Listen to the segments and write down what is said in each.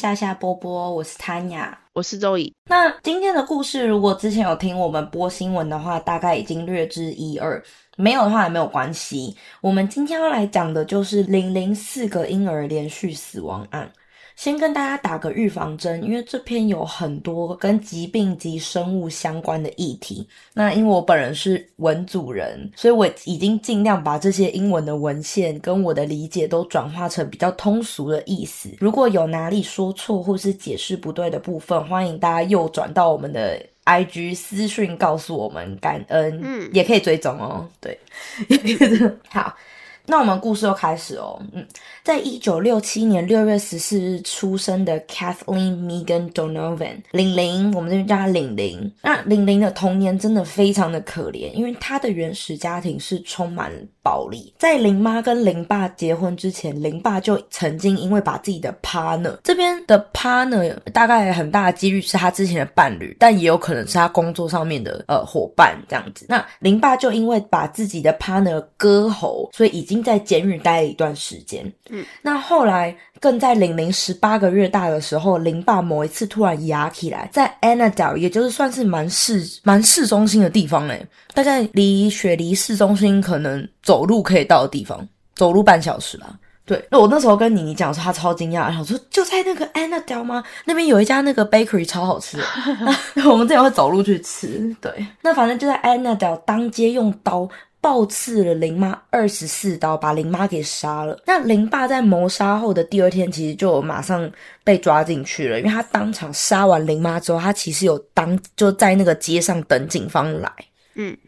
是夏夏波波，我是谭雅，我是周怡。那今天的故事，如果之前有听我们播新闻的话，大概已经略知一二；没有的话也没有关系。我们今天要来讲的就是零零四个婴儿连续死亡案。先跟大家打个预防针，因为这篇有很多跟疾病及生物相关的议题。那因为我本人是文组人，所以我已经尽量把这些英文的文献跟我的理解都转化成比较通俗的意思。如果有哪里说错或是解释不对的部分，欢迎大家右转到我们的 IG 私讯告诉我们，感恩。嗯，也可以追踪哦。对，好。那我们故事又开始哦，嗯，在一九六七年六月十四日出生的 Kathleen Megan Donovan，玲玲，我们这边叫她玲玲。那玲玲的童年真的非常的可怜，因为她的原始家庭是充满暴力。在林妈跟林爸结婚之前，林爸就曾经因为把自己的 partner 这边的 partner 大概很大的几率是他之前的伴侣，但也有可能是他工作上面的呃伙伴这样子。那林爸就因为把自己的 partner 割喉，所以以经。在监狱待了一段时间，嗯，那后来更在玲玲十八个月大的时候，林爸某一次突然压起来，在 Annadale，也就是算是蛮市蛮市中心的地方嘞，大概离雪梨市中心可能走路可以到的地方，走路半小时吧。对，那我那时候跟妮妮讲说，他超惊讶，然后说就在那个 Annadale 吗？那边有一家那个 bakery 超好吃，我们这前会走路去吃。对，那反正就在 Annadale 当街用刀。暴刺了林妈二十四刀，把林妈给杀了。那林爸在谋杀后的第二天，其实就马上被抓进去了，因为他当场杀完林妈之后，他其实有当就在那个街上等警方来。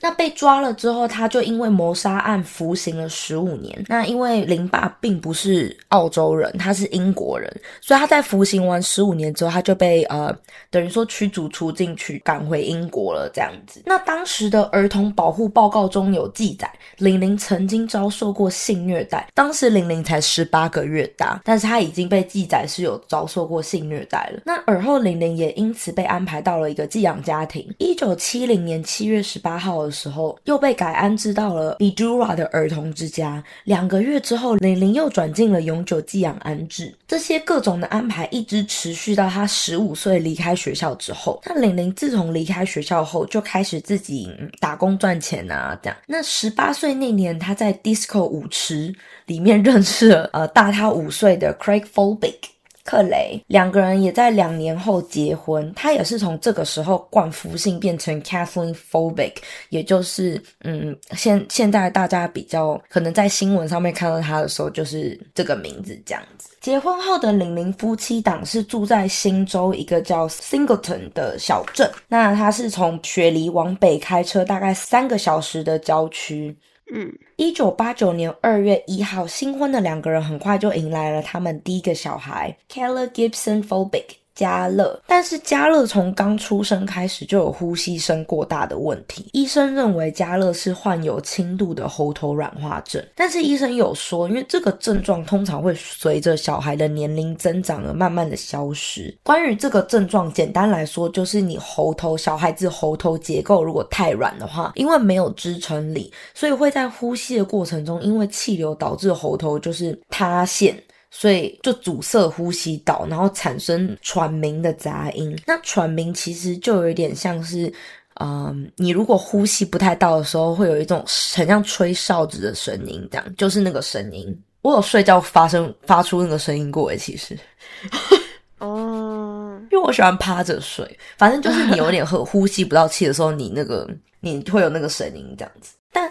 那被抓了之后，他就因为谋杀案服刑了十五年。那因为林爸并不是澳洲人，他是英国人，所以他在服刑完十五年之后，他就被呃等于说驱逐出境，去赶回英国了这样子。那当时的儿童保护报告中有记载，玲玲曾经遭受过性虐待。当时玲玲才十八个月大，但是她已经被记载是有遭受过性虐待了。那而后玲玲也因此被安排到了一个寄养家庭。一九七零年七月十八。号的时候，又被改安置到了 Edura 的儿童之家。两个月之后，玲玲又转进了永久寄养安置。这些各种的安排一直持续到她十五岁离开学校之后。那玲玲自从离开学校后，就开始自己打工赚钱啊，这样。那十八岁那年，她在 Disco 舞池里面认识了呃大她五岁的 Craig Folbick。克雷两个人也在两年后结婚，他也是从这个时候冠夫姓变成 Kathleen Folbick，也就是嗯，现现在大家比较可能在新闻上面看到他的时候，就是这个名字这样子。结婚后的玲玲夫妻档是住在新州一个叫 Singleton 的小镇，那他是从雪梨往北开车大概三个小时的郊区。嗯，一九八九年二月一号，新婚的两个人很快就迎来了他们第一个小孩，Keller Gibson Phobic。加乐，但是加乐从刚出生开始就有呼吸声过大的问题。医生认为加乐是患有轻度的喉头软化症，但是医生有说，因为这个症状通常会随着小孩的年龄增长而慢慢的消失。关于这个症状，简单来说就是你喉头小孩子喉头结构如果太软的话，因为没有支撑力，所以会在呼吸的过程中，因为气流导致喉头就是塌陷。所以就阻塞呼吸道，然后产生喘鸣的杂音。那喘鸣其实就有点像是，嗯，你如果呼吸不太到的时候，会有一种很像吹哨子的声音，这样就是那个声音。我有睡觉发生发出那个声音过，其实。哦，因为我喜欢趴着睡，反正就是你有点 喝呼吸不到气的时候，你那个你会有那个声音这样子。但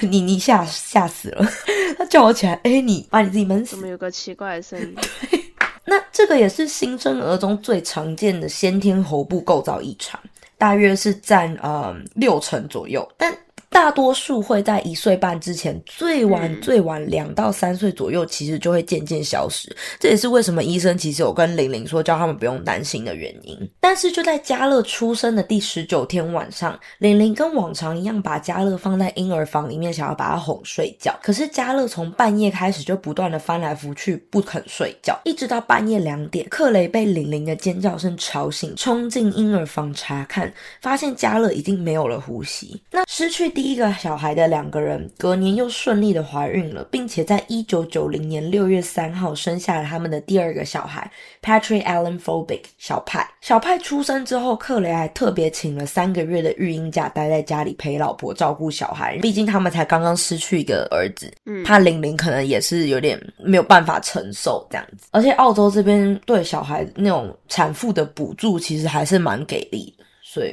你你吓吓死了，他叫我起来，哎，你把你自己闷死。怎么有个奇怪的声音？对，那这个也是新生儿中最常见的先天喉部构造异常，大约是占呃六成左右，但。大多数会在一岁半之前，最晚最晚两到三岁左右，其实就会渐渐消失。这也是为什么医生其实有跟玲玲说，叫他们不用担心的原因。但是就在嘉乐出生的第十九天晚上，玲玲跟往常一样把嘉乐放在婴儿房里面，想要把他哄睡觉。可是嘉乐从半夜开始就不断的翻来覆去，不肯睡觉，一直到半夜两点，克雷被玲玲的尖叫声吵醒，冲进婴儿房查看，发现嘉乐已经没有了呼吸。那失去第第一个小孩的两个人隔年又顺利的怀孕了，并且在一九九零年六月三号生下了他们的第二个小孩 Patrick Allen Phobic 小派。小派出生之后，克雷还特别请了三个月的育婴假，待在家里陪老婆照顾小孩。毕竟他们才刚刚失去一个儿子，嗯怕玲玲可能也是有点没有办法承受这样子。而且澳洲这边对小孩那种产妇的补助其实还是蛮给力的，所以。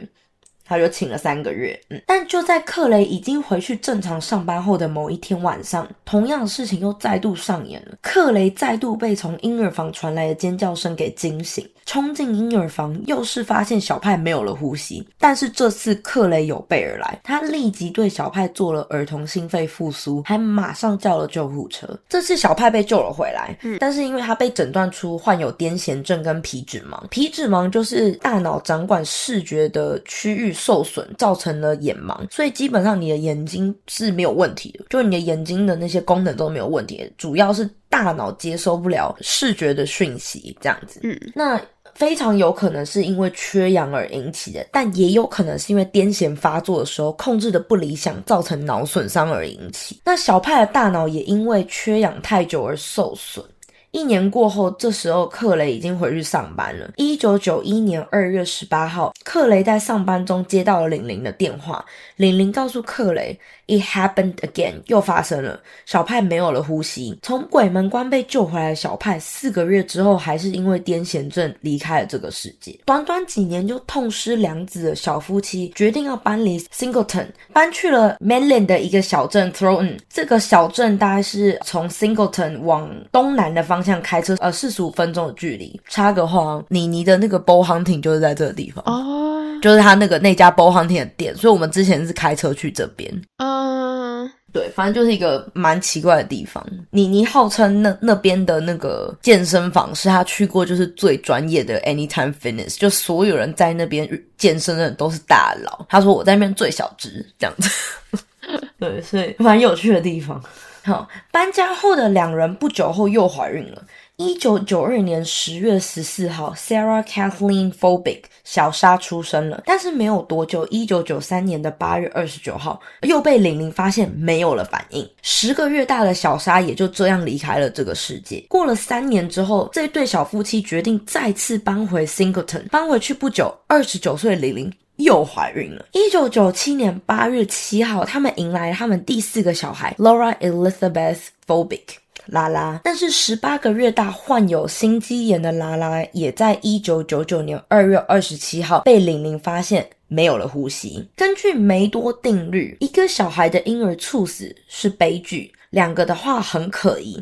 他就请了三个月，嗯，但就在克雷已经回去正常上班后的某一天晚上，同样的事情又再度上演了。克雷再度被从婴儿房传来的尖叫声给惊醒，冲进婴儿房，又是发现小派没有了呼吸。但是这次克雷有备而来，他立即对小派做了儿童心肺复苏，还马上叫了救护车。这次小派被救了回来，但是因为他被诊断出患有癫痫症跟皮质盲，皮质盲就是大脑掌管视觉的区域受损，造成了眼盲，所以基本上你的眼睛是没有问题的，就你的眼睛的那些功能都没有问题，主要是大脑接收不了视觉的讯息，这样子。嗯，那非常有可能是因为缺氧而引起的，但也有可能是因为癫痫发作的时候控制的不理想，造成脑损伤而引起。那小派的大脑也因为缺氧太久而受损。一年过后，这时候克雷已经回去上班了。一九九一年二月十八号，克雷在上班中接到了玲玲的电话。玲玲告诉克雷，“It happened again”，又发生了。小派没有了呼吸。从鬼门关被救回来的小派，四个月之后还是因为癫痫症离开了这个世界。短短几年就痛失良子的小夫妻，决定要搬离 Singleton，搬去了 Mainland 的一个小镇 Throne。这个小镇大概是从 Singleton 往东南的方向开车，呃，四十五分钟的距离。插个话，妮妮的那个 bow hunting 就是在这个地方。哦，就是他那个那家 bow hunting 的店，所以我们之前是开车去这边。嗯，对，反正就是一个蛮奇怪的地方。妮妮号称那那边的那个健身房是他去过就是最专业的 Anytime Fitness，就所有人在那边健身的人都是大佬。他说我在那边最小只这样子。对，所以蛮有趣的地方。搬家后的两人不久后又怀孕了。一九九二年十月十四号，Sarah Kathleen Phobic 小莎出生了，但是没有多久，一九九三年的八月二十九号，又被玲玲发现没有了反应。十个月大的小莎也就这样离开了这个世界。过了三年之后，这对小夫妻决定再次搬回 Singleton。搬回去不久，二十九岁的玲玲又怀孕了。一九九七年八月七号，他们迎来他们第四个小孩 Laura Elizabeth Phobic。拉拉，但是十八个月大患有心肌炎的拉拉，也在一九九九年二月二十七号被玲玲发现没有了呼吸。根据梅多定律，一个小孩的婴儿猝死是悲剧，两个的话很可疑。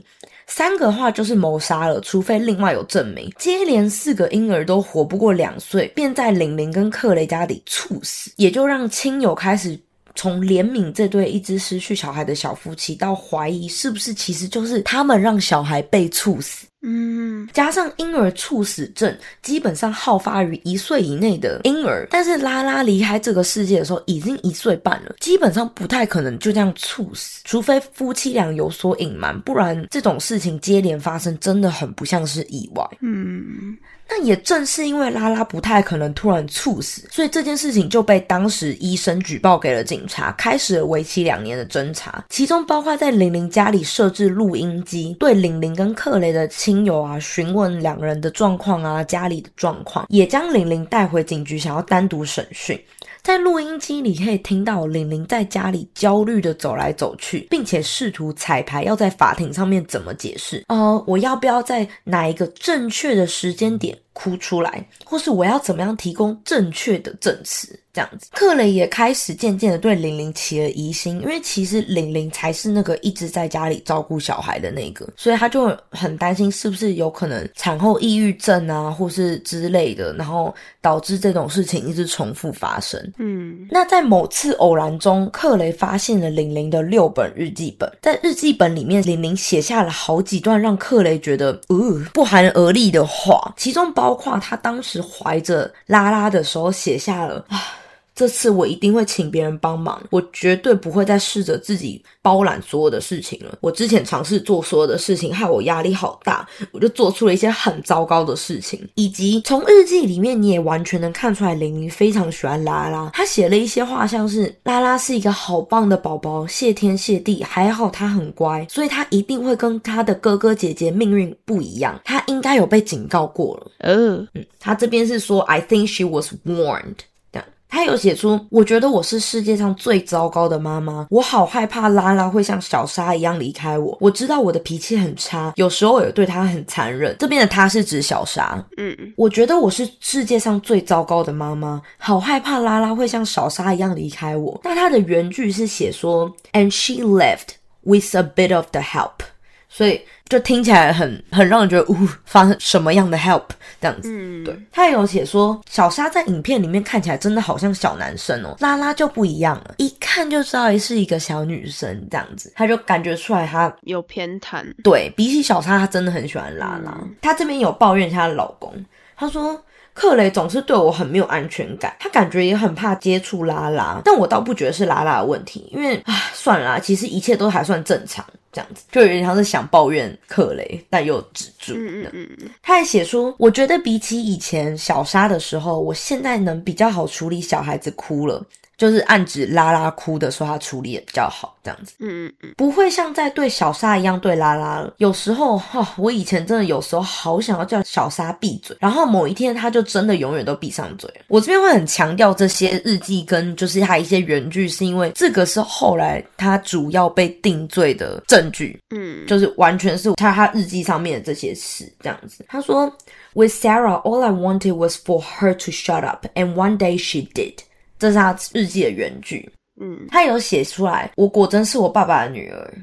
三个话就是谋杀了，除非另外有证明。接连四个婴儿都活不过两岁，便在玲玲跟克雷家里猝死，也就让亲友开始从怜悯这对一直失去小孩的小夫妻，到怀疑是不是其实就是他们让小孩被猝死。嗯，加上婴儿猝死症基本上好发于一岁以内的婴儿，但是拉拉离开这个世界的时候已经一岁半了，基本上不太可能就这样猝死，除非夫妻俩有所隐瞒，不然这种事情接连发生真的很不像是意外。嗯，那也正是因为拉拉不太可能突然猝死，所以这件事情就被当时医生举报给了警察，开始了为期两年的侦查，其中包括在玲玲家里设置录音机，对玲玲跟克雷的亲友啊询问两人的状况啊，家里的状况，也将玲玲带回警局，想要单独审讯。在录音机里可以听到玲玲在家里焦虑的走来走去，并且试图彩排要在法庭上面怎么解释。呃，我要不要在哪一个正确的时间点哭出来，或是我要怎么样提供正确的证词？这样子，克雷也开始渐渐的对玲玲起了疑心，因为其实玲玲才是那个一直在家里照顾小孩的那个，所以他就很担心是不是有可能产后抑郁症啊，或是之类的，然后导致这种事情一直重复发生。嗯，那在某次偶然中，克雷发现了玲玲的六本日记本，在日记本里面，玲玲写下了好几段让克雷觉得呃不寒而栗的话，其中包包括他当时怀着拉拉的时候写下了啊。这次我一定会请别人帮忙，我绝对不会再试着自己包揽所有的事情了。我之前尝试做所有的事情，害我压力好大，我就做出了一些很糟糕的事情。以及从日记里面，你也完全能看出来，玲玲非常喜欢拉拉。她写了一些话，像是拉拉是一个好棒的宝宝，谢天谢地，还好他很乖，所以他一定会跟他的哥哥姐姐命运不一样。他应该有被警告过了。呃，嗯，他这边是说，I think she was warned。他有写出，我觉得我是世界上最糟糕的妈妈，我好害怕拉拉会像小沙一样离开我。我知道我的脾气很差，有时候也对他很残忍。这边的他是指小沙。嗯，我觉得我是世界上最糟糕的妈妈，好害怕拉拉会像小沙一样离开我。那他的原句是写说，and she left with a bit of the help，所以就听起来很很让人觉得，呜，发生什么样的 help 这样子。嗯，对，他也有写说，小沙在影片里面看起来真的好像小男生哦，拉拉就不一样了，一看就知道是一个小女生这样子，他就感觉出来他有偏袒。对比起小沙，她真的很喜欢拉拉。她这边有抱怨她的老公，他说。克雷总是对我很没有安全感，他感觉也很怕接触拉拉，但我倒不觉得是拉拉的问题，因为啊，算了啦，其实一切都还算正常，这样子就有点像是想抱怨克雷，但又止住。嗯嗯嗯嗯，他还写说，我觉得比起以前小沙的时候，我现在能比较好处理小孩子哭了。就是暗指拉拉哭的时候，他处理也比较好，这样子，嗯嗯嗯，不会像在对小沙一样对拉拉了。有时候哈、我以前真的有时候好想要叫小沙闭嘴，然后某一天他就真的永远都闭上嘴。我这边会很强调这些日记跟就是他一些原句，是因为这个是后来他主要被定罪的证据，嗯，就是完全是他他日记上面的这些事这样子。他说，With Sarah, all I wanted was for her to shut up, and one day she did。这是他日记的原句，嗯，他有写出来，我果真是我爸爸的女儿，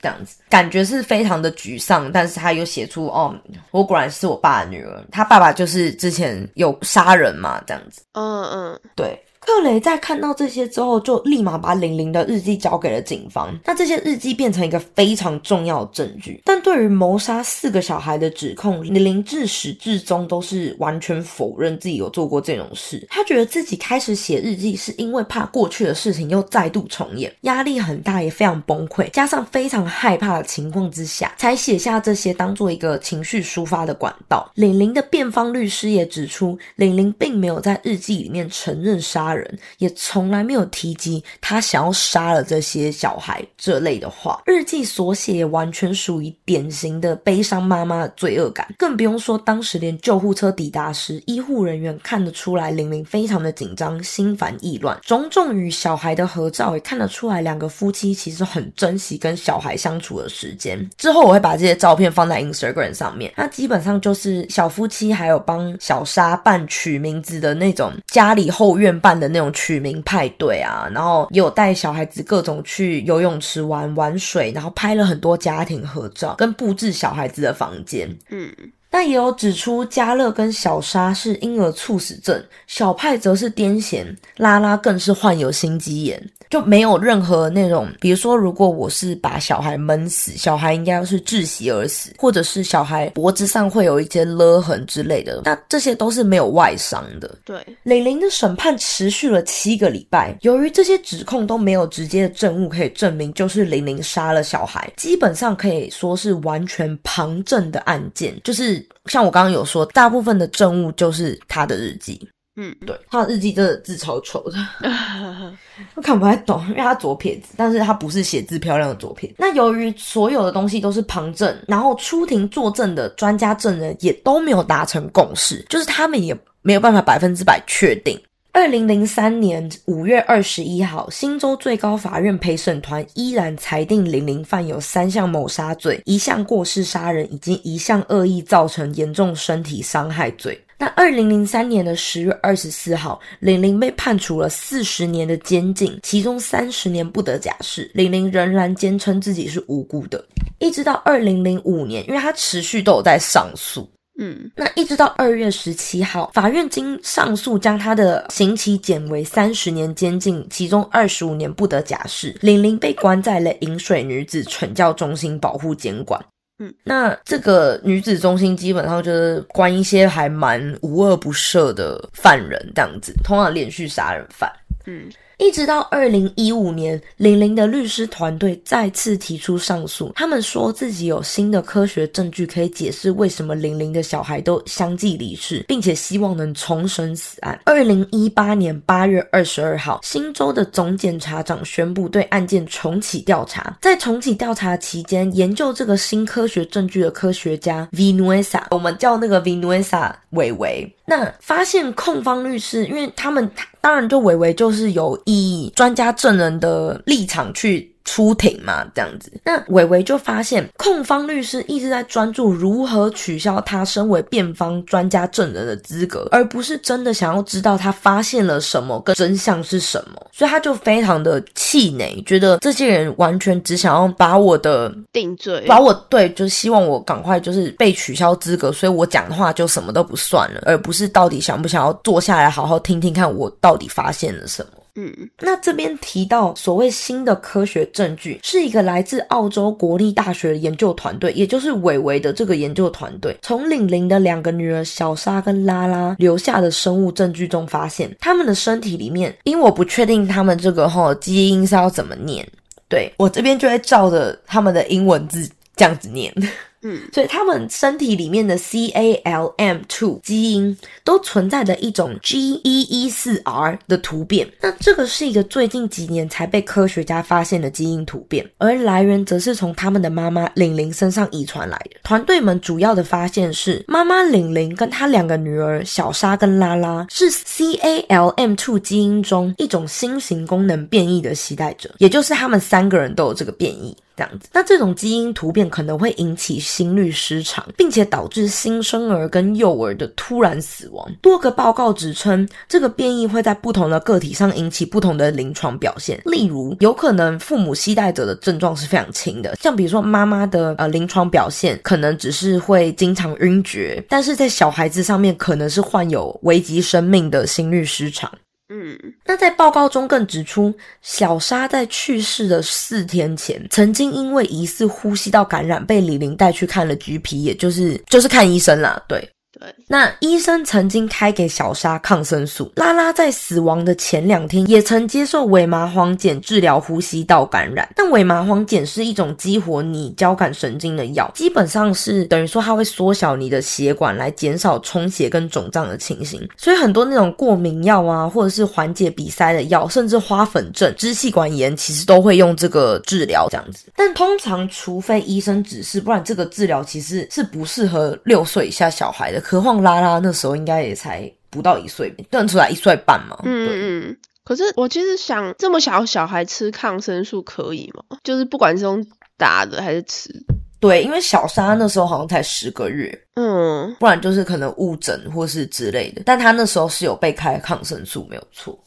这样子感觉是非常的沮丧，但是他有写出哦，我果然是我爸的女儿，他爸爸就是之前有杀人嘛，这样子，嗯嗯，对。克雷在看到这些之后，就立马把玲玲的日记交给了警方。那这些日记变成一个非常重要的证据。但对于谋杀四个小孩的指控，玲玲自始至终都是完全否认自己有做过这种事。她觉得自己开始写日记是因为怕过去的事情又再度重演，压力很大，也非常崩溃，加上非常害怕的情况之下，才写下这些当做一个情绪抒发的管道。玲玲的辩方律师也指出，玲玲并没有在日记里面承认杀人。也从来没有提及他想要杀了这些小孩这类的话。日记所写完全属于典型的悲伤妈妈的罪恶感，更不用说当时连救护车抵达时，医护人员看得出来玲玲非常的紧张、心烦意乱。种种与小孩的合照也看得出来，两个夫妻其实很珍惜跟小孩相处的时间。之后我会把这些照片放在 Instagram 上面，那基本上就是小夫妻还有帮小沙办取名字的那种家里后院办的那种取名派对啊，然后有带小孩子各种去游泳池玩玩水，然后拍了很多家庭合照，跟布置小孩子的房间。嗯，但也有指出，嘉乐跟小沙是婴儿猝死症，小派则是癫痫，拉拉更是患有心肌炎，就没有任何那种，比如说，如果我是把小孩闷死，小孩应该要是窒息而死，或者是小孩脖子上会有一些勒痕之类的，那这些都是没有外伤的。对，蕾玲的审判持续了七个礼拜，由于这些指控都没有直接的证物可以证明就是玲玲杀了小孩，基本上可以说是完全旁证的案件。就是像我刚刚有说，大部分的证物就是他的日记。嗯，对，他的日记真的字超丑的，我看不太懂，因为他左撇子，但是他不是写字漂亮的左撇子。那由于所有的东西都是旁证，然后出庭作证的专家证人也都没有达成共识，就是他们也没有办法百分之百确定。二零零三年五月二十一号，新州最高法院陪审团依然裁定玲玲犯有三项谋杀罪、一项过失杀人以及一项恶意造成严重身体伤害罪。那二零零三年的十月二十四号，玲玲被判处了四十年的监禁，其中三十年不得假释。玲玲仍然坚称自己是无辜的，一直到二零零五年，因为她持续都有在上诉。嗯那一直到二月十七号，法院经上诉将他的刑期减为三十年监禁，其中二十五年不得假释。玲玲被关在了饮水女子惩教中心保护监管。嗯，那这个女子中心基本上就是关一些还蛮无恶不赦的犯人，这样子，通常连续杀人犯。嗯一直到二零一五年，玲玲的律师团队再次提出上诉。他们说自己有新的科学证据可以解释为什么玲玲的小孩都相继离世，并且希望能重审此案。二零一八年八月二十二号，新州的总检察长宣布对案件重启调查。在重启调查期间，研究这个新科学证据的科学家 Vinuesa，我们叫那个 Vinuesa 伟伟。那发现控方律师，因为他们当然就伟伟就是有以专家证人的立场去出庭嘛，这样子。那伟伟就发现控方律师一直在专注如何取消他身为辩方专家证人的资格，而不是真的想要知道他发现了什么跟真相是什么。所以他就非常的气馁，觉得这些人完全只想要把我的定罪，把我对，就是希望我赶快就是被取消资格，所以我讲的话就什么都不算了，而不是到底想不想要坐下来好好听听看我到底发现了什么。嗯那这边提到所谓新的科学证据，是一个来自澳洲国立大学研究团队，也就是伟伟的这个研究团队，从玲玲的两个女儿小莎跟拉拉留下的生物证据中发现，他们的身体里面，因为我不确定他们这个哈基因是要怎么念，对我这边就会照着他们的英文字这样子念。嗯所以他们身体里面的 CALM2 基因都存在着一种 G114R 的突变。那这个是一个最近几年才被科学家发现的基因突变，而来源则是从他们的妈妈玲玲身上遗传来的。团队们主要的发现是，妈妈玲玲跟她两个女儿小莎跟拉拉是 CALM2 基因中一种新型功能变异的携带者，也就是他们三个人都有这个变异。这样子，那这种基因突变可能会引起心律失常，并且导致新生儿跟幼儿的突然死亡。多个报告指称，这个变异会在不同的个体上引起不同的临床表现。例如，有可能父母携带者的症状是非常轻的，像比如说妈妈的呃临床表现可能只是会经常晕厥，但是在小孩子上面可能是患有危及生命的心律失常。嗯那在报告中更指出，小沙在去世的四天前，曾经因为疑似呼吸道感染被李玲带去看了 GP，也就是就是看医生啦。对，对，那医生曾经开给小沙抗生素。拉拉在死亡的前两天也曾接受伪麻黄碱治疗呼吸道感染。但伪麻黄碱是一种激活你交感神经的药，基本上是等于说它会缩小你的血管，来减少充血跟肿胀的情形。所以很多那种过敏药啊，或者是缓解鼻塞的药，甚至花粉症、支气管炎，其实都会用这个治疗这样子。但通常除非医生指示，不然这个治疗其实是不适合六岁以下小孩的。何况拉拉那时候应该也才不到一岁，断出来一岁半嘛。嗯嗯。可是我其实想，这么小小孩吃抗生素可以吗？就是不管是用打的还是吃，对，因为小沙那时候好像才十个月，嗯不然就是可能误诊或是之类的。但他那时候是有被开抗生素，没有错。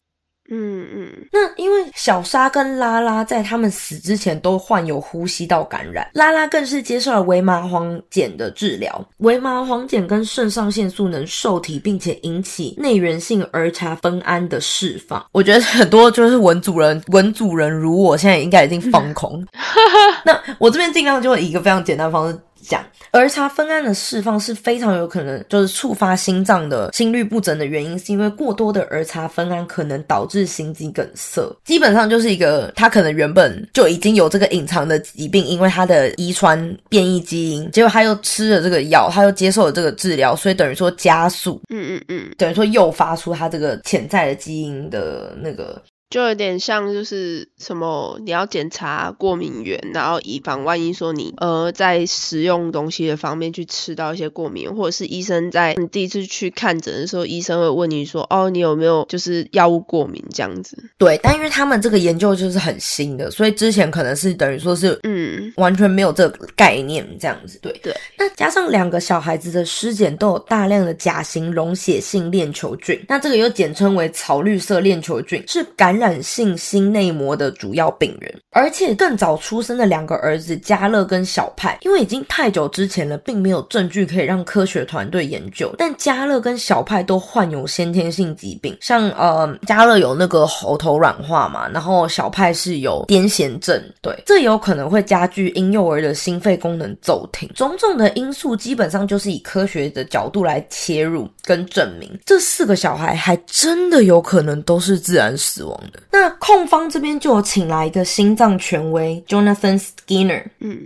嗯嗯那因为小莎跟拉拉在他们死之前都患有呼吸道感染，拉拉更是接受了维麻黄碱的治疗。维麻黄碱跟肾上腺素能受体，并且引起内源性儿茶酚胺的释放。我觉得很多就是文主人，文主人如我现在应该已经放空。那我这边尽量就以一个非常简单的方式。讲儿茶酚胺的释放是非常有可能就是触发心脏的心律不整的原因，是因为过多的儿茶酚胺可能导致心肌梗塞。基本上就是一个他可能原本就已经有这个隐藏的疾病，因为他的遗传变异基因，结果他又吃了这个药，他又接受了这个治疗，所以等于说加速，嗯嗯嗯，等于说诱发出他这个潜在的基因的那个就有点像就是什么，你要检查过敏源，然后以防万一说你呃在食用东西的方面去吃到一些过敏，或者是医生在你第一次去看诊的时候，医生会问你说哦你有没有就是药物过敏这样子，对，但因为他们这个研究就是很新的，所以之前可能是等于说是嗯完全没有这个概念这样子。对对，那加上两个小孩子的尸检都有大量的甲型溶血性链球菌，那这个又简称为草绿色链球菌，是感染感染性心内膜的主要病人。而且更早出生的两个儿子加勒跟小派，因为已经太久之前了，并没有证据可以让科学团队研究。但加勒跟小派都患有先天性疾病，像呃加勒有那个喉头软化嘛，然后小派是有癫痫症，对，这有可能会加剧婴幼儿的心肺功能骤停。种种的因素基本上就是以科学的角度来切入跟证明，这四个小孩还真的有可能都是自然死亡的。那控方这边就有请来一个心脏权威 Jonathan Skinner，嗯，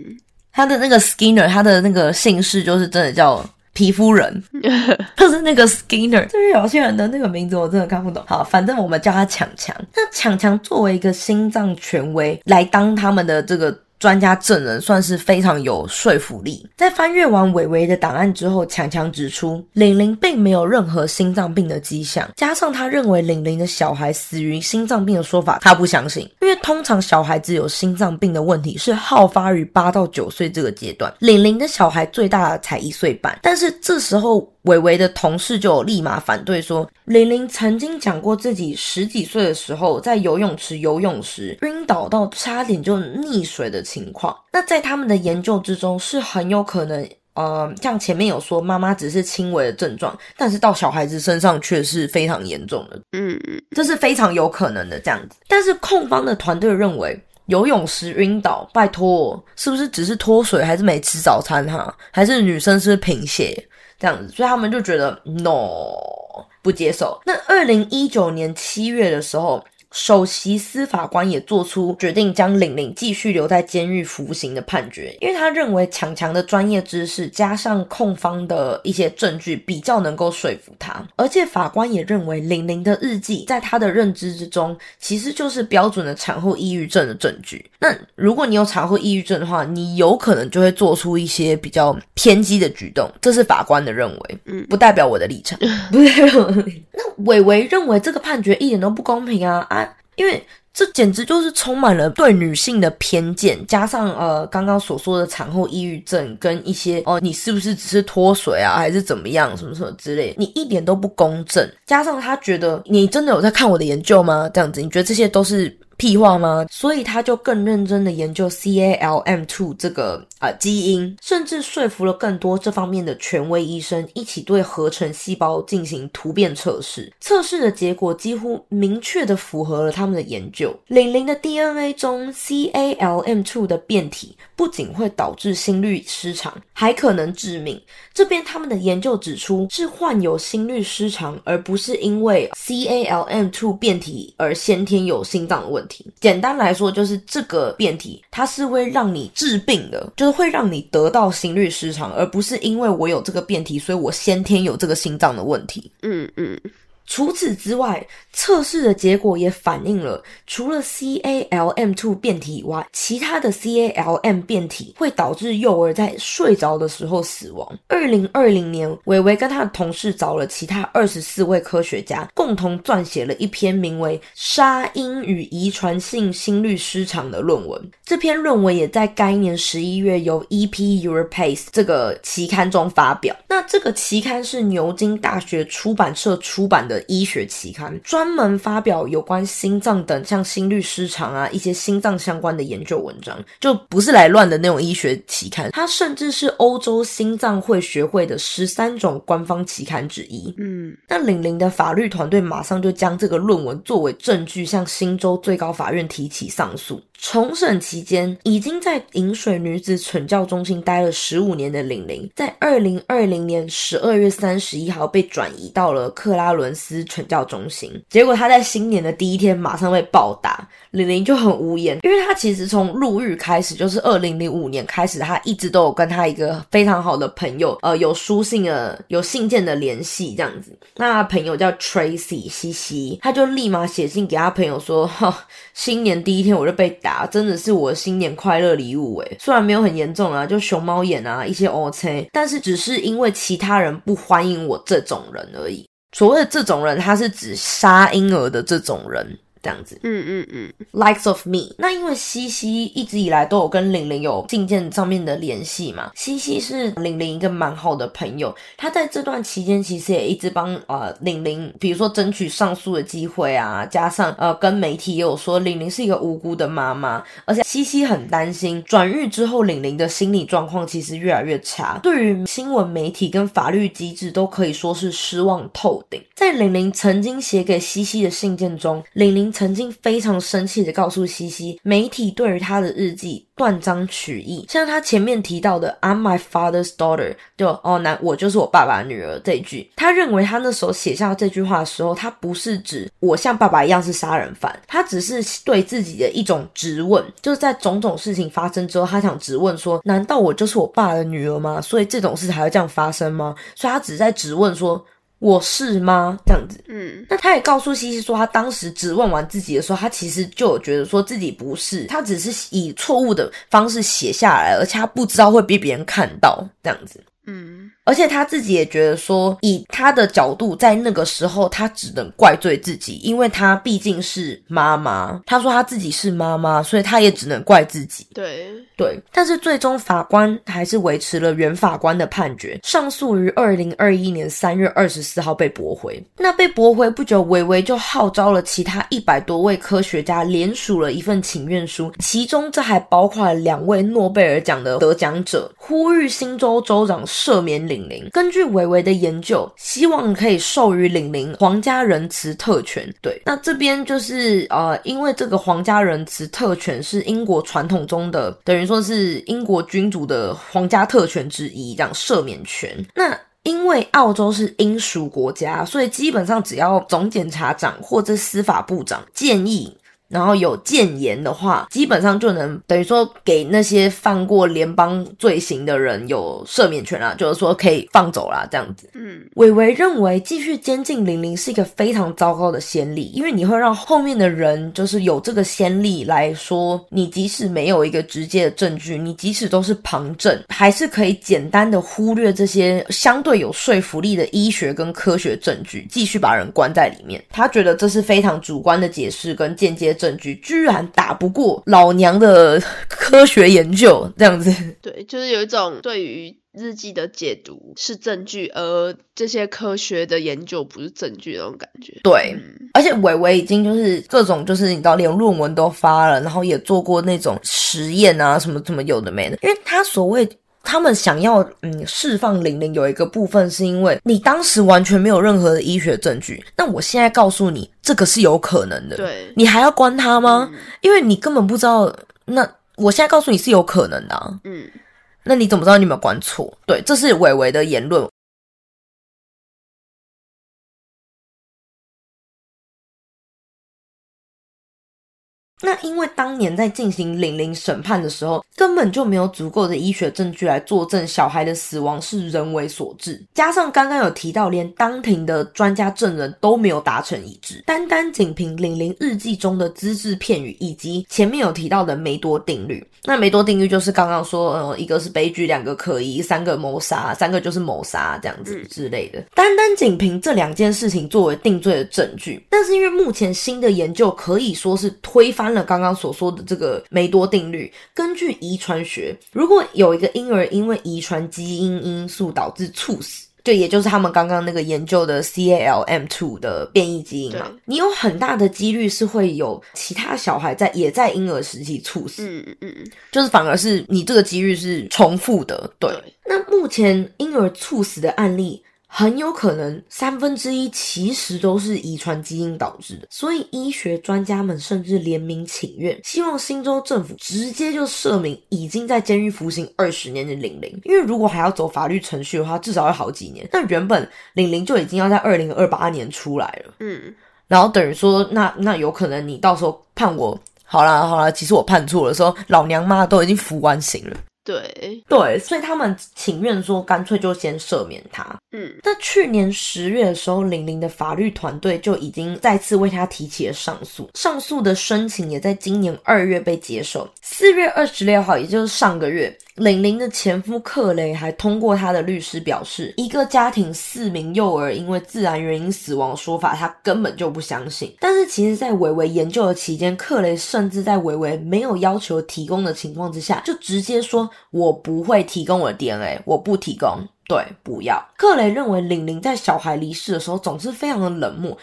他的那个 Skinner，他的那个姓氏就是真的叫。皮肤人，就是那个 Skinner，就是有些人的那个名字我真的看不懂。好，反正我们叫他强强。那强强作为一个心脏权威来当他们的这个。专家证人算是非常有说服力。在翻阅完伟伟的档案之后，强强指出，玲玲并没有任何心脏病的迹象。加上他认为玲玲的小孩死于心脏病的说法，他不相信，因为通常小孩子有心脏病的问题是好发于八到九岁这个阶段。玲玲的小孩最大才一岁半，但是这时候。伟伟的同事就立马反对说，玲玲曾经讲过自己十几岁的时候在游泳池游泳时晕倒到差点就溺水的情况。那在他们的研究之中是很有可能，呃，像前面有说妈妈只是轻微的症状，但是到小孩子身上却是非常严重的。嗯嗯，这是非常有可能的这样子。但是控方的团队认为游泳时晕倒，拜托，是不是只是脱水，还是没吃早餐哈？还是女生是贫血？这样子，所以他们就觉得 no 不接受。那二零一九年七月的时候。首席司法官也做出决定，将玲玲继续留在监狱服刑的判决，因为他认为强强的专业知识加上控方的一些证据，比较能够说服他。而且法官也认为玲玲的日记在他的认知之中，其实就是标准的产后抑郁症的证据。那如果你有产后抑郁症的话，你有可能就会做出一些比较偏激的举动，这是法官的认为，嗯，不代表我的立场。不代表，那伟伟认为这个判决一点都不公平啊啊！因为这简直就是充满了对女性的偏见，加上呃刚刚所说的产后抑郁症跟一些哦你是不是只是脱水啊还是怎么样什么什么之类，你一点都不公正。加上他觉得你真的有在看我的研究吗？这样子，你觉得这些都是？屁话吗？所以他就更认真的研究 CALM2 这个啊基因，甚至说服了更多这方面的权威医生一起对合成细胞进行突变测试。测试的结果几乎明确的符合了他们的研究。玲玲的 DNA 中 CALM2 的变体不仅会导致心律失常，还可能致命。这边他们的研究指出，是患有心律失常，而不是因为 CALM2 变体而先天有心脏问题。简单来说，就是这个变体，它是会让你治病的，就是会让你得到心律失常，而不是因为我有这个变体，所以我先天有这个心脏的问题。嗯嗯。除此之外，测试的结果也反映了，除了 CALM2 变体以外，其他的 CALM 变体会导致幼儿在睡着的时候死亡。二零二零年，伟伟跟他的同事找了其他二十四位科学家，共同撰写了一篇名为《杀婴与遗传性心律失常》的论文。这篇论文也在该年十一月由 EP Europace 这个期刊中发表。那这个期刊是牛津大学出版社出版的。医学期刊专门发表有关心脏等像心律失常啊一些心脏相关的研究文章，就不是来乱的那种医学期刊。它甚至是欧洲心脏会学会的十三种官方期刊之一。嗯，那领玲的法律团队马上就将这个论文作为证据，向新州最高法院提起上诉。重审期间，已经在饮水女子惩教中心待了十五年的玲玲，在二零二零年十二月三十一号被转移到了克拉伦斯惩教中心。结果她在新年的第一天马上被暴打，玲玲就很无言，因为她其实从入狱开始，就是二零零五年开始，她一直都有跟她一个非常好的朋友，呃，有书信的、有信件的联系这样子。那朋友叫 Tracy 西西，她就立马写信给她朋友说：“哈，新年第一天我就被打。”真的是我新年快乐礼物诶，虽然没有很严重啊，就熊猫眼啊一些 OK，但是只是因为其他人不欢迎我这种人而已。所谓的这种人，他是指杀婴儿的这种人。这样子，嗯嗯嗯，likes of me。那因为西西一直以来都有跟玲玲有信件上面的联系嘛，西西是玲玲一个蛮好的朋友，她在这段期间其实也一直帮呃玲玲，比如说争取上诉的机会啊，加上呃跟媒体也有说玲玲是一个无辜的妈妈，而且西西很担心转狱之后玲玲的心理状况其实越来越差，对于新闻媒体跟法律机制都可以说是失望透顶。在玲玲曾经写给西西的信件中，玲玲。曾经非常生气的告诉西西，媒体对于她的日记断章取义，像她前面提到的 "I'm my father's daughter"，就哦，男我就是我爸爸女儿这一句，他认为他那时候写下这句话的时候，他不是指我像爸爸一样是杀人犯，他只是对自己的一种质问，就是在种种事情发生之后，他想质问说，难道我就是我爸的女儿吗？所以这种事还会这样发生吗？所以他只在质问说。我是吗？这样子，嗯，那他也告诉西西说，他当时质问完自己的时候，他其实就有觉得说自己不是，他只是以错误的方式写下来，而且他不知道会被别人看到这样子。嗯，而且他自己也觉得说，以他的角度，在那个时候，他只能怪罪自己，因为他毕竟是妈妈。他说他自己是妈妈，所以他也只能怪自己。对对，但是最终法官还是维持了原法官的判决，上诉于二零二一年三月二十四号被驳回。那被驳回不久，维维就号召了其他一百多位科学家联署了一份请愿书，其中这还包括了两位诺贝尔奖的得奖者，呼吁新州州长。赦免领根据维维的研究，希望可以授予领玲皇家仁慈特权。对，那这边就是呃，因为这个皇家仁慈特权是英国传统中的，等于说是英国君主的皇家特权之一，这样赦免权。那因为澳洲是英属国家，所以基本上只要总检察长或者司法部长建议。然后有谏言的话，基本上就能等于说给那些犯过联邦罪行的人有赦免权啦，就是说可以放走啦，这样子。嗯，伟伟认为继续监禁玲玲是一个非常糟糕的先例，因为你会让后面的人就是有这个先例来说，你即使没有一个直接的证据，你即使都是旁证，还是可以简单的忽略这些相对有说服力的医学跟科学证据，继续把人关在里面。他觉得这是非常主观的解释跟间接。证据居然打不过老娘的科学研究，这样子。对，就是有一种对于日记的解读是证据，而这些科学的研究不是证据那种感觉。对，而且伟伟已经就是各种就是你知道，连论文都发了，然后也做过那种实验啊，什么什么有的没的，因为他所谓。他们想要嗯释放玲玲，有一个部分是因为你当时完全没有任何的医学证据，那我现在告诉你，这个是有可能的。对，你还要关他吗？因为你根本不知道。那我现在告诉你是有可能的。嗯，那你怎么知道你有没有关错？对，这是伟伟的言论。那因为当年在进行玲玲审判的时候，根本就没有足够的医学证据来作证小孩的死亡是人为所致，加上刚刚有提到，连当庭的专家证人都没有达成一致，单单仅凭玲玲日记中的只字片语，以及前面有提到的梅多定律，那梅多定律就是刚刚说，呃，一个是悲剧，两个可疑，三个谋杀，三个就是谋杀这样子之类的，单单仅凭这两件事情作为定罪的证据，但是因为目前新的研究可以说是推翻。了刚刚所说的这个梅多定律，根据遗传学，如果有一个婴儿因为遗传基因因素导致猝死，就也就是他们刚刚那个研究的 CALM2 的变异基因嘛，你有很大的几率是会有其他小孩在也在婴儿时期猝死。嗯嗯嗯，就是反而是你这个几率是重复的。对，那目前婴儿猝死的案例。很有可能三分之一其实都是遗传基因导致的，所以医学专家们甚至联名请愿，希望新州政府直接就赦免已经在监狱服刑二十年的玲玲，因为如果还要走法律程序的话，至少要好几年。那原本玲玲就已经要在二零二八年出来了，嗯，然后等于说，那那有可能你到时候判我好啦好啦，其实我判错了，说老娘妈都已经服完刑了。对对，所以他们情愿说干脆就先赦免他。嗯，那去年十月的时候，玲玲的法律团队就已经再次为他提起了上诉，上诉的申请也在今年二月被接受。四月二十六号，也就是上个月。玲玲的前夫克雷还通过他的律师表示，一个家庭四名幼儿因为自然原因死亡的说法，他根本就不相信。但是其实，在维维研究的期间，克雷甚至在维维没有要求提供的情况之下，就直接说：“我不会提供我的 DNA，我不提供。”对，不要。克雷认为玲玲在小孩离世的时候总是非常的冷漠。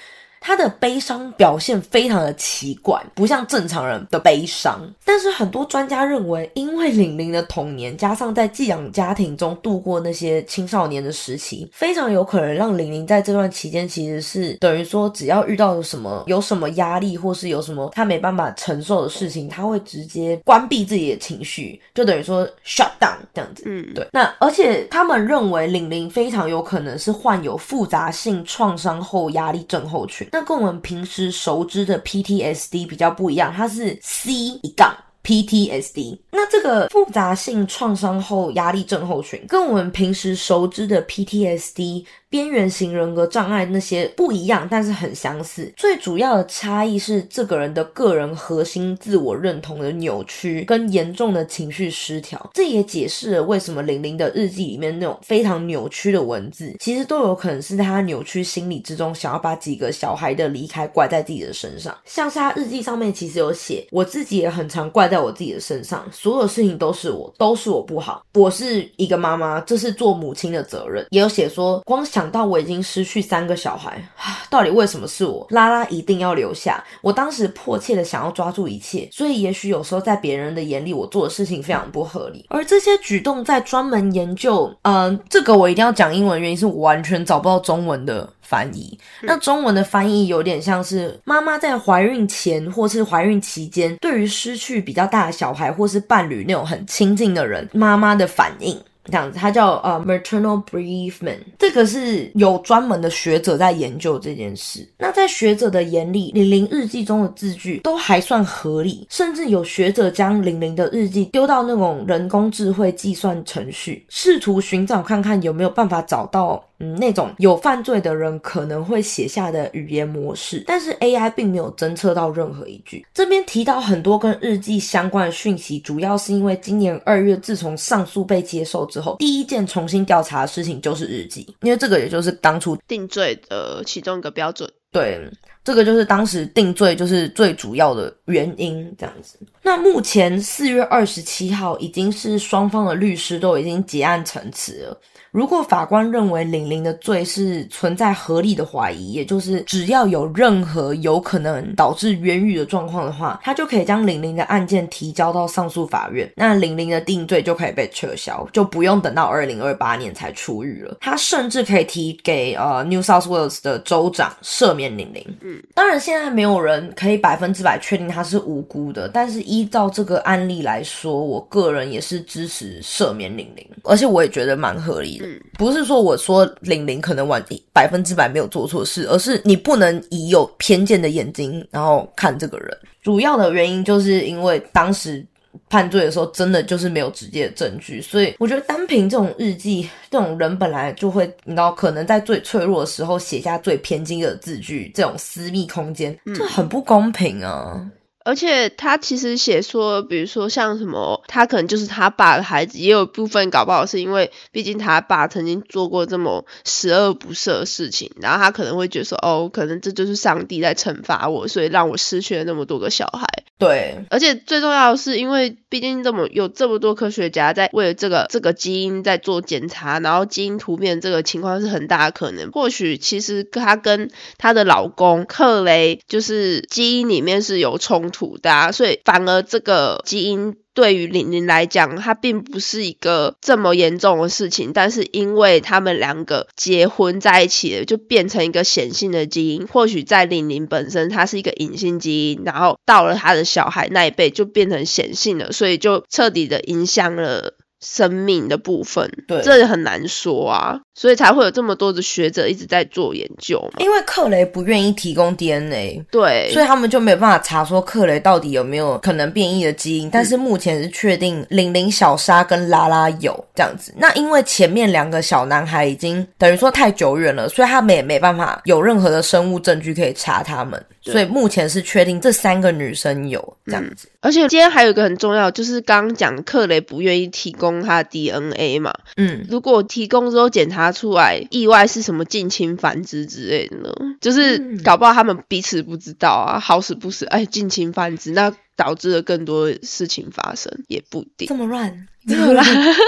他的悲伤表现非常的奇怪，不像正常人的悲伤。但是很多专家认为，因为玲玲的童年加上在寄养家庭中度过那些青少年的时期，非常有可能让玲玲在这段期间其实是等于说，只要遇到什么有什么压力，或是有什么他没办法承受的事情，他会直接关闭自己的情绪，就等于说 shut down 这样子。嗯，对，那而且他们认为玲玲非常有可能是患有复杂性创伤后压力症候群，那跟我们平时熟知的 PTSD 比较不一样，它是 C 一杠 PTSD。那这个复杂性创伤后压力症候群跟我们平时熟知的 PTSD。边缘型人格障碍那些不一样，但是很相似。最主要的差异是这个人的个人核心自我认同的扭曲跟严重的情绪失调。这也解释了为什么玲玲的日记里面那种非常扭曲的文字，其实都有可能是在他扭曲心理之中，想要把几个小孩的离开怪在自己的身上。像是他日记上面其实有写，我自己也很常怪在我自己的身上，所有事情都是我，都是我不好。我是一个妈妈，这是做母亲的责任。也有写说，光想。到我已经失去三个小孩，啊到底为什么是我？拉拉一定要留下。我当时迫切的想要抓住一切，所以也许有时候在别人的眼里，我做的事情非常不合理。而这些举动在专门研究，嗯，这个我一定要讲英文，原因是我完全找不到中文的翻译。那中文的翻译有点像是妈妈在怀孕前或是怀孕期间，对于失去比较大的小孩或是伴侣那种很亲近的人，妈妈的反应。这样子，它叫呃 maternal bereavement，这个是有专门的学者在研究这件事。那在学者的眼里，玲玲日记中的字句都还算合理，甚至有学者将玲玲的日记丢到那种人工智慧计算程序，试图寻找看看有没有办法找到。嗯，那种有犯罪的人可能会写下的语言模式，但是 AI 并没有侦测到任何一句。这边提到很多跟日记相关的讯息，主要是因为今年二月，自从上诉被接受之后，第一件重新调查的事情就是日记，因为这个也就是当初定罪的其中一个标准。对，这个就是当时定罪就是最主要的原因，这样子。那目前四月二十七号已经是双方的律师都已经结案陈词了。如果法官认为玲玲的罪是存在合理的怀疑，也就是只要有任何有可能导致冤狱的状况的话，他就可以将玲玲的案件提交到上诉法院，那玲玲的定罪就可以被撤销，就不用等到二零二八年才出狱了。他甚至可以提给呃 New South Wales 的州长赦免玲玲。嗯，当然现在没有人可以百分之百确定他是无辜的，但是依照这个案例来说，我个人也是支持赦免玲玲，而且我也觉得蛮合理的。不是说我说玲玲可能完百分之百没有做错事，而是你不能以有偏见的眼睛然后看这个人。主要的原因就是因为当时判罪的时候真的就是没有直接的证据，所以我觉得单凭这种日记，这种人本来就会你知道可能在最脆弱的时候写下最偏激的字句，这种私密空间，这很不公平啊。而且他其实写说，比如说像什么，他可能就是他爸的孩子，也有部分搞不好是因为，毕竟他爸曾经做过这么十恶不赦的事情，然后他可能会觉得说，哦，可能这就是上帝在惩罚我，所以让我失去了那么多个小孩。对，而且最重要的是，因为毕竟这么有这么多科学家在为了这个这个基因在做检查，然后基因突变这个情况是很大的可能。或许其实她跟她的老公克雷就是基因里面是有冲突的，所以反而这个基因。对于玲玲来讲，它并不是一个这么严重的事情，但是因为他们两个结婚在一起了，就变成一个显性的基因。或许在玲玲本身，它是一个隐性基因，然后到了他的小孩那一辈就变成显性了，所以就彻底的影响了。生命的部分，对，这也很难说啊，所以才会有这么多的学者一直在做研究嘛。因为克雷不愿意提供 DNA，对，所以他们就没有办法查说克雷到底有没有可能变异的基因。但是目前是确定玲玲、小沙跟拉拉有这样子。那因为前面两个小男孩已经等于说太久远了，所以他们也没办法有任何的生物证据可以查他们。所以目前是确定这三个女生有这样子。而且今天还有一个很重要，就是刚刚讲克雷不愿意提供他的 DNA 嘛。嗯，如果提供之后检查出来意外是什么近亲繁殖之类的呢？就是搞不好他们彼此不知道啊，好死不死，哎，近亲繁殖那导致了更多事情发生，也不一定。这么乱。没有啦，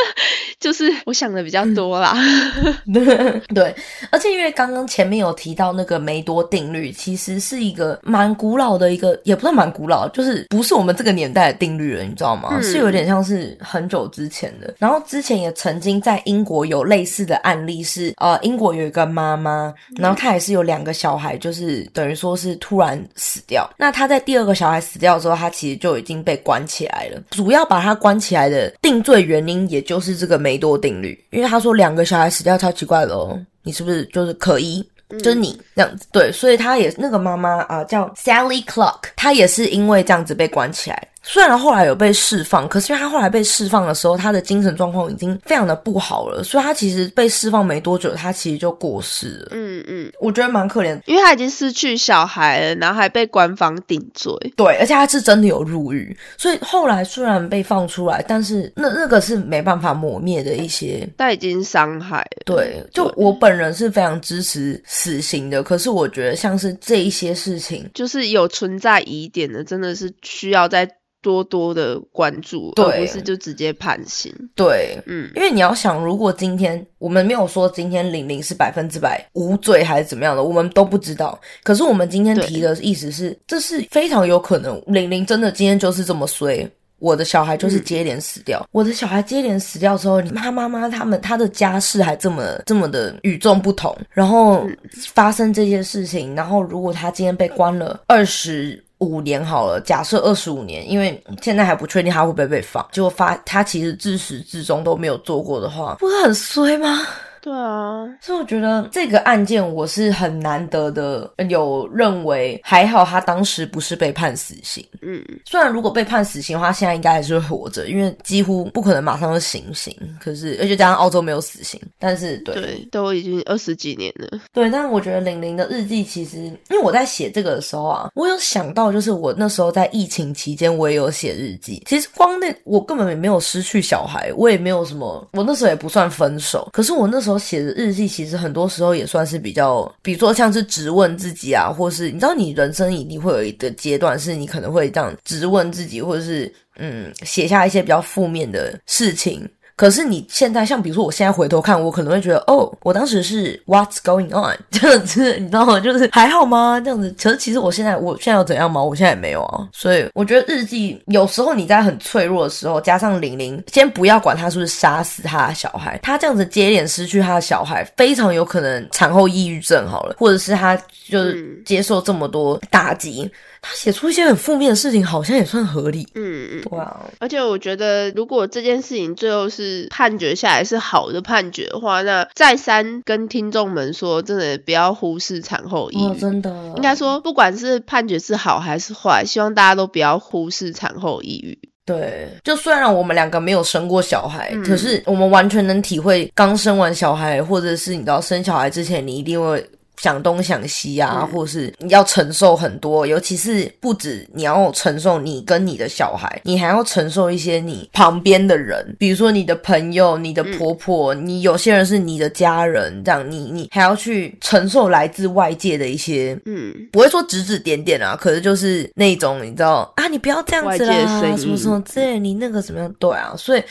就是我想的比较多啦。对，而且因为刚刚前面有提到那个梅多定律，其实是一个蛮古老的一个，也不是蛮古老，就是不是我们这个年代的定律了，你知道吗？是有点像是很久之前的。然后之前也曾经在英国有类似的案例，是呃，英国有一个妈妈，然后她也是有两个小孩，就是等于说是突然死掉。那她在第二个小孩死掉之后，她其实就已经被关起来了。主要把她关起来的定罪原因，也就是这个梅多定律，因为他说两个小孩死掉超奇怪的哦，你是不是就是可疑？就是你这样子，对，所以他也那个妈妈啊，叫 Sally Clark，她也是因为这样子被关起来。虽然后来有被释放，可是因为他后来被释放的时候，他的精神状况已经非常的不好了，所以他其实被释放没多久，他其实就过世了。嗯嗯，我觉得蛮可怜，因为他已经失去小孩了，然后还被官方顶罪。对，而且他是真的有入狱，所以后来虽然被放出来，但是那那个是没办法抹灭的一些，他已经伤害。对，就我本人是非常支持死刑的，可是我觉得像是这一些事情，就是有存在疑点的，真的是需要在。多多的关注，而不是就直接判刑。对，嗯，因为你要想，如果今天我们没有说今天玲玲是百分之百无罪还是怎么样的，我们都不知道。可是我们今天提的意思是，这是非常有可能，玲玲真的今天就是这么衰，我的小孩就是接连死掉。我的小孩接连死掉之后，他妈妈他们他的家世还这么这么的与众不同，然后发生这件事情，然后如果他今天被关了二十。五年好了，假设二十五年，因为现在还不确定他会不会被放，就发他其实自始至终都没有做过的话，不是很衰吗？对啊，所以我觉得这个案件我是很难得的，有认为还好他当时不是被判死刑。嗯，虽然如果被判死刑的话，现在应该还是会活着，因为几乎不可能马上就行刑。可是而且加上澳洲没有死刑，但是对对，都已经二十几年了。对，但是我觉得玲玲的日记其实，因为我在写这个的时候啊，我有想到就是我那时候在疫情期间，我也有写日记。其实光那我根本也没有失去小孩，我也没有什么，我那时候也不算分手。可是我那时候。写的日记其实很多时候也算是比较，比如说像是质问自己啊，或是你知道你人生一定会有一个阶段是你可能会这样质问自己，或者是嗯写下一些比较负面的事情。可是你现在，像比如说，我现在回头看，我可能会觉得，哦，我当时是 What's going on 这样子，你知道吗？就是还好吗？这样子。可是其实我现在，我现在有怎样吗？我现在也没有啊。所以我觉得日记有时候你在很脆弱的时候，加上玲玲，先不要管他是不是杀死他的小孩，他这样子接连失去他的小孩，非常有可能产后抑郁症好了，或者是他就是接受这么多打击。他写出一些很负面的事情，好像也算合理。嗯嗯，对啊。而且我觉得，如果这件事情最后是判决下来是好的判决的话，那再三跟听众们说，真的不要忽视产后抑郁。真的，应该说，不管是判决是好还是坏，希望大家都不要忽视产后抑郁。对，就虽然我们两个没有生过小孩，可是我们完全能体会，刚生完小孩，或者是你知道生小孩之前，你一定会。想东想西啊，或是你要承受很多，尤其是不止你要承受你跟你的小孩，你还要承受一些你旁边的人，比如说你的朋友、你的婆婆，你有些人是你的家人，这样你你还要去承受来自外界的一些，嗯，不会说指指点点啊，可是就是那种你知道啊，你不要这样子啦，什么什么之类，你那个怎么样？对啊，所以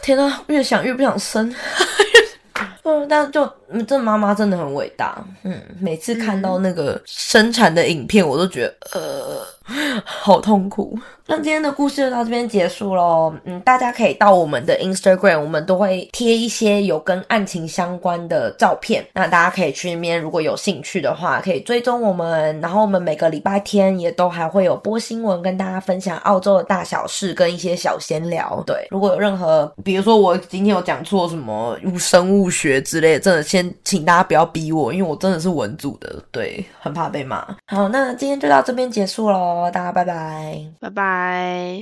天呐，越想越不想生。嗯，但就这妈妈真的很伟大。嗯，每次看到那个生产的影片，我都觉得呃，好痛苦。那今天的故事就到这边结束喽。嗯，大家可以到我们的 Instagram，我们都会贴一些有跟案情相关的照片。那大家可以去那边，如果有兴趣的话，可以追踪我们。然后我们每个礼拜天也都还会有播新闻，跟大家分享澳洲的大小事跟一些小闲聊。对，如果有任何，比如说我今天有讲错什么生物学之类的，真的先请大家不要逼我，因为我真的是文组的，对，很怕被骂。好，那今天就到这边结束喽，大家拜拜，拜拜。